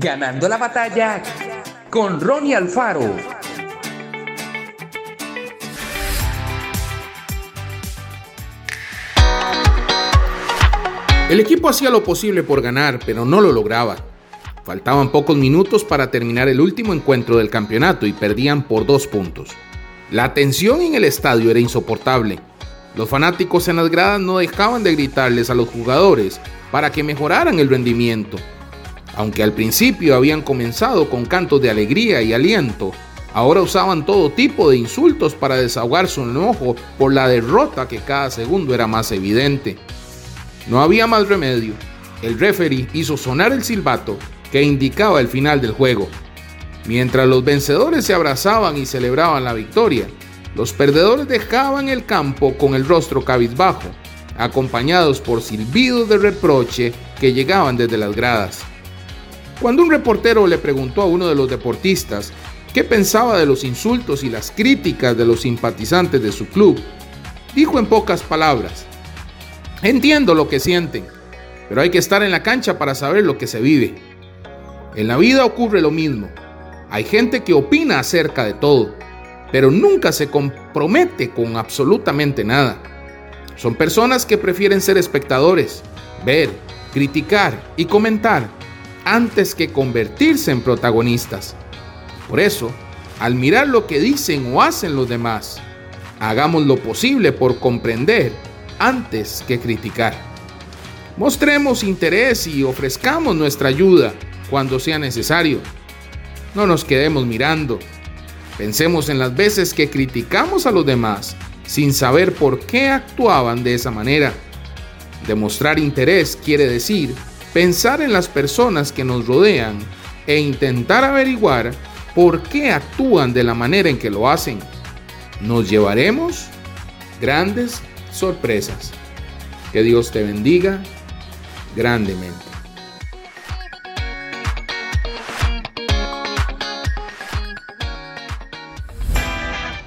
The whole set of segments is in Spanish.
Ganando la batalla con Ronnie Alfaro. El equipo hacía lo posible por ganar, pero no lo lograba. Faltaban pocos minutos para terminar el último encuentro del campeonato y perdían por dos puntos. La tensión en el estadio era insoportable. Los fanáticos en las gradas no dejaban de gritarles a los jugadores para que mejoraran el rendimiento. Aunque al principio habían comenzado con cantos de alegría y aliento, ahora usaban todo tipo de insultos para desahogar su enojo por la derrota que cada segundo era más evidente. No había más remedio. El referee hizo sonar el silbato que indicaba el final del juego. Mientras los vencedores se abrazaban y celebraban la victoria, los perdedores dejaban el campo con el rostro cabizbajo, acompañados por silbidos de reproche que llegaban desde las gradas. Cuando un reportero le preguntó a uno de los deportistas qué pensaba de los insultos y las críticas de los simpatizantes de su club, dijo en pocas palabras, Entiendo lo que sienten, pero hay que estar en la cancha para saber lo que se vive. En la vida ocurre lo mismo. Hay gente que opina acerca de todo, pero nunca se compromete con absolutamente nada. Son personas que prefieren ser espectadores, ver, criticar y comentar antes que convertirse en protagonistas. Por eso, al mirar lo que dicen o hacen los demás, hagamos lo posible por comprender antes que criticar. Mostremos interés y ofrezcamos nuestra ayuda cuando sea necesario. No nos quedemos mirando. Pensemos en las veces que criticamos a los demás sin saber por qué actuaban de esa manera. Demostrar interés quiere decir pensar en las personas que nos rodean e intentar averiguar por qué actúan de la manera en que lo hacen. Nos llevaremos grandes sorpresas. Que Dios te bendiga grandemente.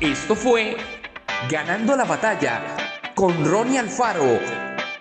Esto fue Ganando la batalla con Ronnie Alfaro.